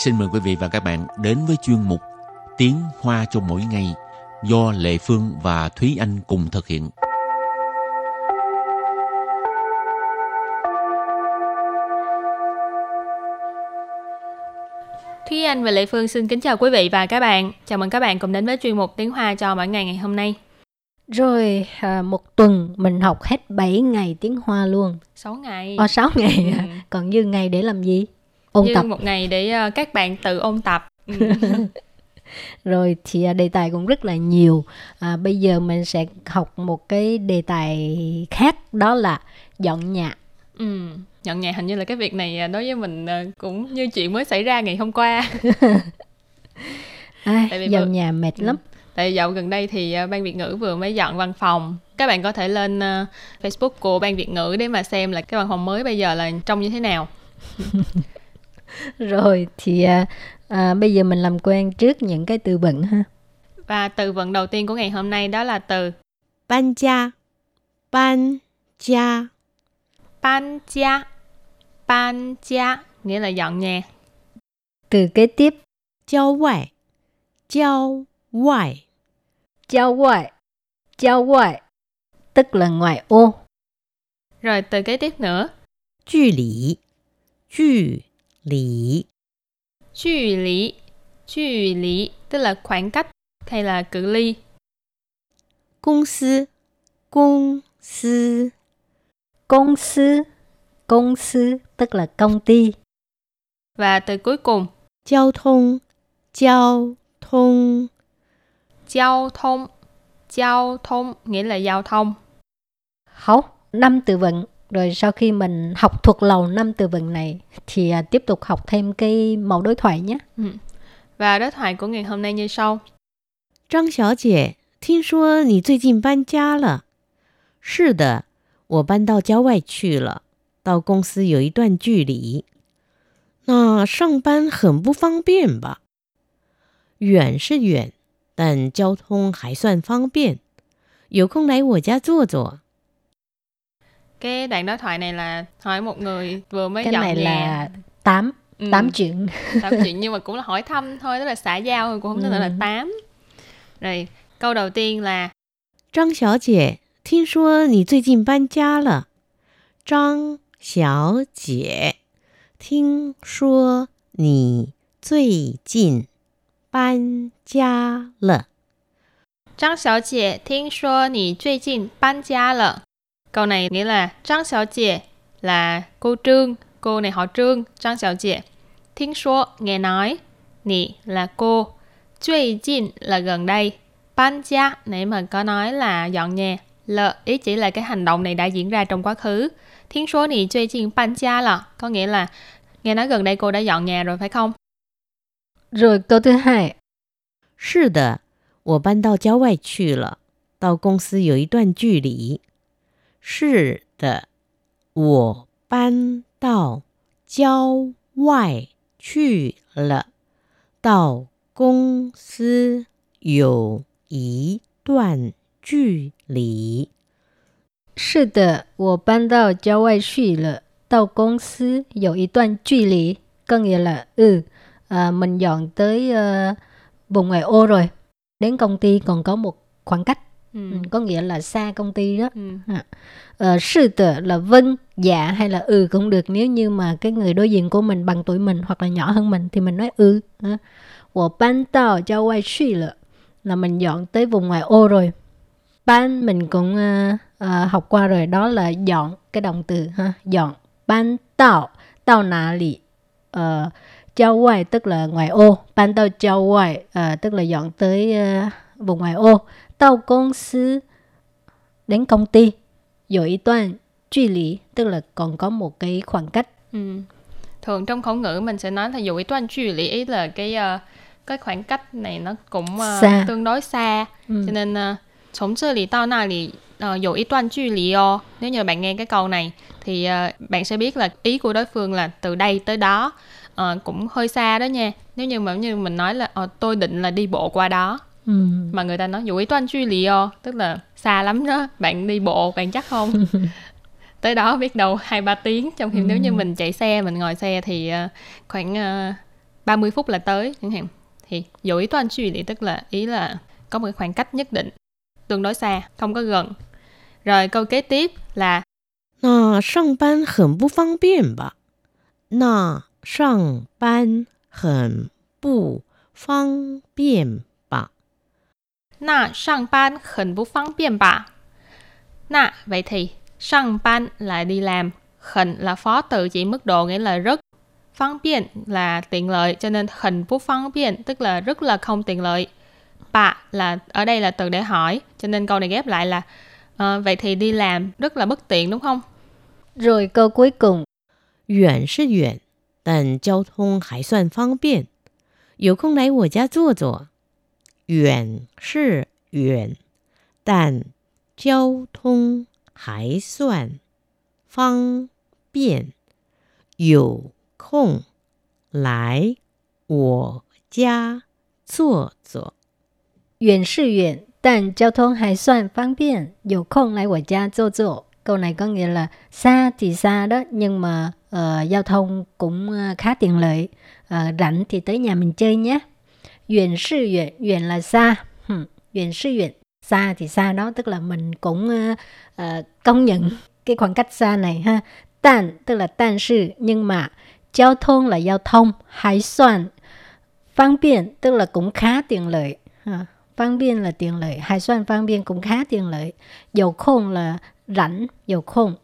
xin mời quý vị và các bạn đến với chuyên mục Tiếng Hoa cho mỗi ngày do Lệ Phương và Thúy Anh cùng thực hiện. Thúy Anh và Lệ Phương xin kính chào quý vị và các bạn. Chào mừng các bạn cùng đến với chuyên mục Tiếng Hoa cho mỗi ngày ngày hôm nay. Rồi à, một tuần mình học hết 7 ngày tiếng Hoa luôn. 6 ngày. Ờ 6 ngày. Ừ. Còn dư ngày để làm gì? Ôn Như tập. một ngày để ờ, các bạn tự ôn tập. Ừ. Rồi thì à, đề tài cũng rất là nhiều. À, bây giờ mình sẽ học một cái đề tài khác đó là dọn nhà. ừ. Nhận nhà hình như là cái việc này ờ, đối với mình ờ, cũng như chuyện mới xảy ra ngày hôm qua. À, dọn vừa- nhà mệt Ừ. lắm. Tại dạo gần đây thì ờ, Ban Việt ngữ vừa mới dọn văn phòng. Các bạn có thể lên Facebook của Ban Việt ngữ để mà xem là cái văn phòng mới bây giờ là trông như thế nào. rồi thì à, à, bây giờ mình làm quen trước những cái từ vựng ha. Và từ vựng đầu tiên của ngày hôm nay đó là từ ban gia ban gia ban gia ban gia nghĩa là dọn nhà. Từ kế tiếp. Giao ngoại giao ngoại giao ngoại giao ngoại tức là ngoại ô. Rồi từ kế tiếp nữa. 距 lý. 距 lý. 距 lý. 距 lý tức là khoảng cách hay là cự ly. Công sư. Công sư. Công sư. Công sư tức là công ty. Và từ cuối cùng. Giao thông. Giao thông. Giao thông. Giao thông nghĩa là giao thông. Học. Năm từ vựng rồi sau khi mình học thuộc lòng năm từ vựng này thì à, tiếp tục học thêm cái mẫu đối thoại nhé Và đối thoại của ngày hôm nay như sau. 张小姐，听说你最近搬家了？是的，我搬到郊外去了，到公司有一段距离。那上班很不方便吧？远是远，但交通还算方便。有空来我家坐坐。 Cái đoạn đối thoại này là hỏi một người vừa mới cái dọn này nhà. là tám Ừ, tám chuyện tám chuyện nhưng mà cũng là hỏi thăm thôi, tức là xã giao thôi, cũng không nên Ừ. là tám. Rồi, câu đầu tiên là 张小姐，听说你最近搬家了。张小姐，听说你最近搬家了。 Trang Xiao Jie, 听说你最近搬家了. Câu này nghĩa là Trang Xiao Jie là cô Trương, cô này họ Trương, Trang Xiao Jie. Thiên số nghe nói, nị là cô, Duy jin là gần đây, ban gia nãy mà có nói là dọn nhà, lợ ý chỉ là cái hành động này đã diễn ra trong quá khứ. Thiên số nị duy jin ban gia là có nghĩa là nghe nói gần đây cô đã dọn nhà rồi phải không? rồi câu thứ hai 是的，我搬到郊外去了，到公司有一段距离。 是的，我搬到郊外去了，到公司有一段距离。是的我搬到郊外去了到公司有一段距离 có nghĩa là ừ à, mình dọn tới ờ, vùng ngoại ô rồi đến công ty còn có một khoảng cách Ừ. Ừ, có nghĩa là xa công ty đó. Ừ. À, ờ, sư tử là vâng dạ hay là ừ cũng được. Nếu như mà cái người đối diện của mình bằng tuổi mình hoặc là nhỏ hơn mình thì mình nói ừ à, của ban tàu cho quay suy lợ là mình dọn tới vùng ngoài ô rồi. Ban mình cũng uh, uh, học qua rồi đó là dọn cái động từ ha dọn. Ban tàu tàu nà lì uh, ờ, cho quay tức là ngoài ô. Ban tàu cho quay uh, tức là dọn tới uh, vùng ngoài ô. Tao công sư đến công ty, có một đoạn距离 tức là còn có một cái khoảng cách. Ừ. Thường trong khẩu ngữ mình sẽ nói là dù ý toán距lý ý là cái ờ, cái khoảng cách này nó cũng ờ, Xa. tương đối xa Ừ. cho nên uh,从这里到那里呃有一段距离哦 nếu như bạn nghe cái câu này thì ờ, bạn sẽ biết là ý của đối phương là từ đây tới đó Ờ, cũng hơi xa đó nha nếu như mà như mình nói là ờ, tôi định là đi bộ qua đó Ừ. mà người ta nói dù ý toán truy lìo tức là xa lắm đó bạn đi bộ bạn chắc không tới đó biết đâu hai ba tiếng trong khi ừ. nếu như mình chạy xe mình ngồi xe thì ờ, khoảng ờ, uh, 30 phút là tới chẳng hạn thì dù ý toán truy lý tức là ý là có một khoảng cách nhất định tương đối xa không có gần rồi câu kế tiếp là nà sang ban hẳn bu phong biên bà nà sang ban hẳn bu phong biên 那上班很不方便吧？ na sang ban khẩn bút phang biên bạ na vậy thì sang ban là đi làm khẩn là phó từ chỉ mức độ nghĩa là rất phang biên là tiện lợi cho nên khẩn bút phang biên tức là rất là không tiện lợi bạ là ở đây là từ để hỏi cho nên câu này ghép lại là ờ, vậy thì đi làm rất là bất tiện đúng không Rồi câu cuối cùng 远是远，但交通还算方便。有空来我家坐坐。 远是远，但交通还算方便。有空来我家坐坐。远是远，但交通还算方便。有空来我家坐坐。Câu này có nghĩa là xa thì xa đó nhưng mà ờ, giao thông cũng ờ, khá tiện lợi. Ờ, rảnh thì tới nhà mình chơi nhé. Duyện sư duyện, duyện là xa. Hmm. Duyện sư duyện, xa thì xa đó, tức là mình cũng uh, uh, công nhận cái khoảng cách xa này ha. Tàn, tức là tàn sư, nhưng mà giao thông là giao thông, hãy soạn. Phương tiện, tức là cũng khá tiện lợi. Ờ, ha. Phương là tiện lợi, hãy soạn phương tiện cũng khá tiện lợi. Dầu khôn là rảnh, dầu khôn.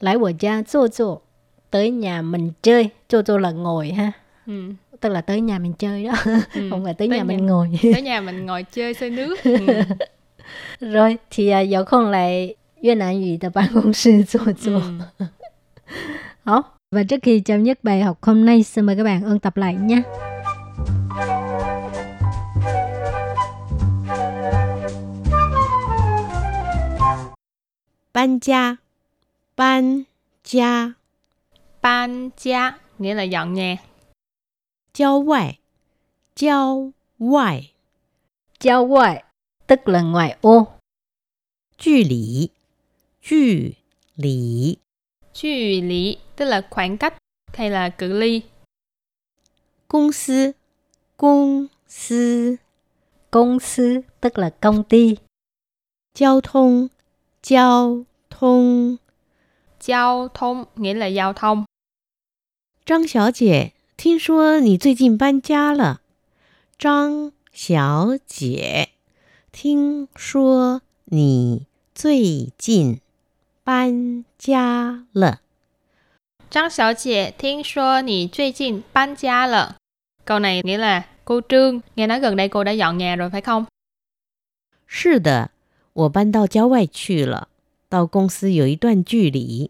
Lại của gia, chỗ chỗ, tới nhà mình chơi, chỗ chỗ là ngồi ha. Ừ tức là tới nhà mình chơi đó ừ. không phải tới, tới nhà, nhà mình ngồi tới nhà mình ngồi chơi xơi nước ừ. rồi thì uh, có không lại Việt Nam ngữ của ban công sư 做做 ừ. Hả? và trước khi chấm dứt bài học hôm nay xin mời các bạn ôn tập lại nhé ban nghĩa là dọn nhà 郊外，郊外， Giao ngoại tức là ngoại ô. 距离，距离， 距lý tức là khoảng cách hay là cự ly 公司，公司， Công sư tức là công ty. 交通，交通。 giao thông nghĩa là giao thông 张小姐， 听说你最近搬家了。张小姐，听说你最近搬家了。 Trang Xiao Jie, 听说你最近搬家了 Câu này nghĩa là cô Trương, nghe nói gần đây cô đã dọn nhà rồi phải không? 是的，我搬到郊外去了，到公司有一段距离。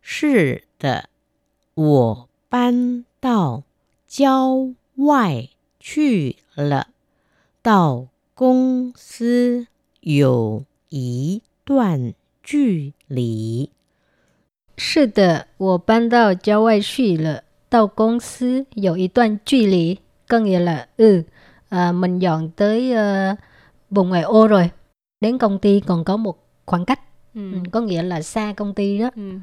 是的，我搬 到郊外去了，到公司有一段距离。是的，我搬到郊外去了，到公司有一段距离。Có nghĩa là ừ, à, mình dọn tới ờ, vùng ngoại ô rồi. Đến công ty còn có một khoảng cách, Ừ. ừ, có nghĩa là xa công ty đó. Ừ.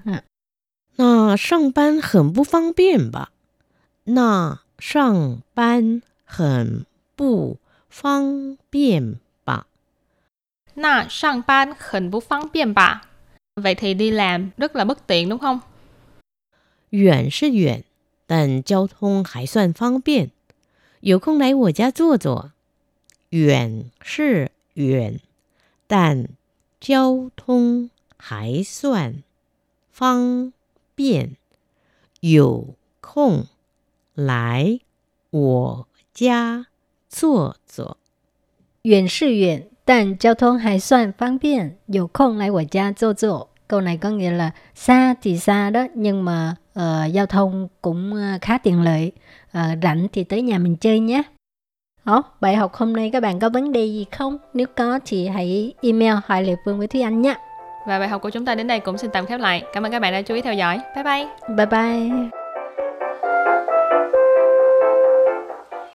那上班很不方便吧？ 那上班很不方便吧？那上班很不方便吧？Vậy thì đi làm rất là bất tiện đúng không？远是远，但交通还算方便。有空来我家坐坐。远是远，但交通还算方便。有空。来我家坐坐。远是远，但交通还算方便。有空来我家坐坐。Câu này có nghĩa là xa thì xa đó nhưng mà ờ, giao thông cũng ờ, khá tiện lợi. Ờ, rảnh thì tới nhà mình chơi nhé. Đó, bài học hôm nay các bạn có vấn đề gì không? Nếu có thì hãy email hỏi Lệ Phương với Thúy Anh nhé. Và bài học của chúng ta đến đây cũng xin tạm khép lại Cảm ơn các bạn đã chú ý theo dõi Bye bye Bye bye.